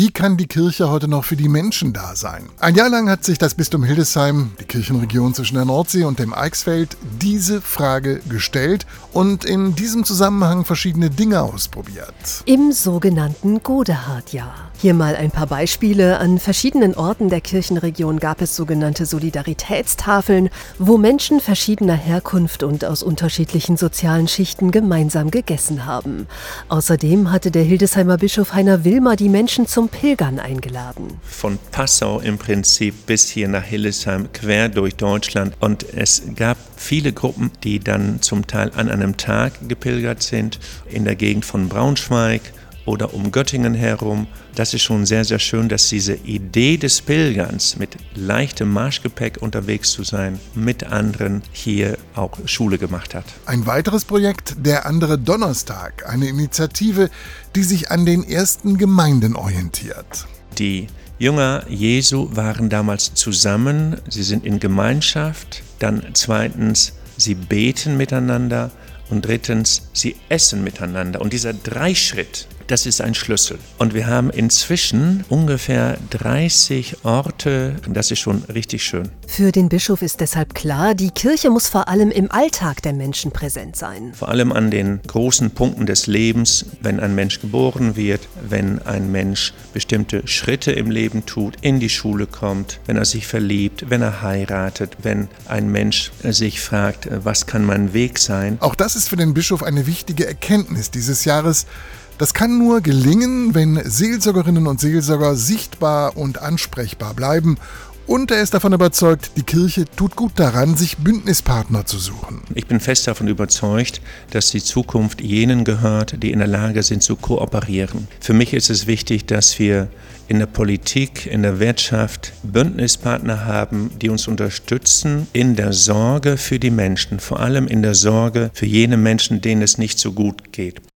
wie kann die Kirche heute noch für die Menschen da sein? Ein Jahr lang hat sich das Bistum Hildesheim, die Kirchenregion zwischen der Nordsee und dem Eichsfeld, diese Frage gestellt und in diesem Zusammenhang verschiedene Dinge ausprobiert. Im sogenannten Godehard-Jahr. Hier mal ein paar Beispiele. An verschiedenen Orten der Kirchenregion gab es sogenannte Solidaritätstafeln, wo Menschen verschiedener Herkunft und aus unterschiedlichen sozialen Schichten gemeinsam gegessen haben. Außerdem hatte der Hildesheimer Bischof Heiner Wilmer die Menschen zum Pilgern eingeladen. Von Passau im Prinzip bis hier nach Hildesheim, quer durch Deutschland. Und es gab viele Gruppen, die dann zum Teil an einem Tag gepilgert sind, in der Gegend von Braunschweig oder um Göttingen herum. Das ist schon sehr, sehr schön, dass diese Idee des Pilgerns mit leichtem Marschgepäck unterwegs zu sein, mit anderen hier auch Schule gemacht hat. Ein weiteres Projekt, der andere Donnerstag, eine Initiative, die sich an den ersten Gemeinden orientiert. Die Jünger Jesu waren damals zusammen, sie sind in Gemeinschaft, dann zweitens, sie beten miteinander und drittens, sie essen miteinander. Und dieser Dreischritt, das ist ein Schlüssel. Und wir haben inzwischen ungefähr 30 Orte. Das ist schon richtig schön. Für den Bischof ist deshalb klar, die Kirche muss vor allem im Alltag der Menschen präsent sein. Vor allem an den großen Punkten des Lebens, wenn ein Mensch geboren wird, wenn ein Mensch bestimmte Schritte im Leben tut, in die Schule kommt, wenn er sich verliebt, wenn er heiratet, wenn ein Mensch sich fragt, was kann mein Weg sein. Auch das ist für den Bischof eine wichtige Erkenntnis dieses Jahres. Das kann nur gelingen, wenn Seelsorgerinnen und Seelsorger sichtbar und ansprechbar bleiben und er ist davon überzeugt, die Kirche tut gut daran, sich Bündnispartner zu suchen. Ich bin fest davon überzeugt, dass die Zukunft jenen gehört, die in der Lage sind zu kooperieren. Für mich ist es wichtig, dass wir in der Politik, in der Wirtschaft Bündnispartner haben, die uns unterstützen in der Sorge für die Menschen, vor allem in der Sorge für jene Menschen, denen es nicht so gut geht.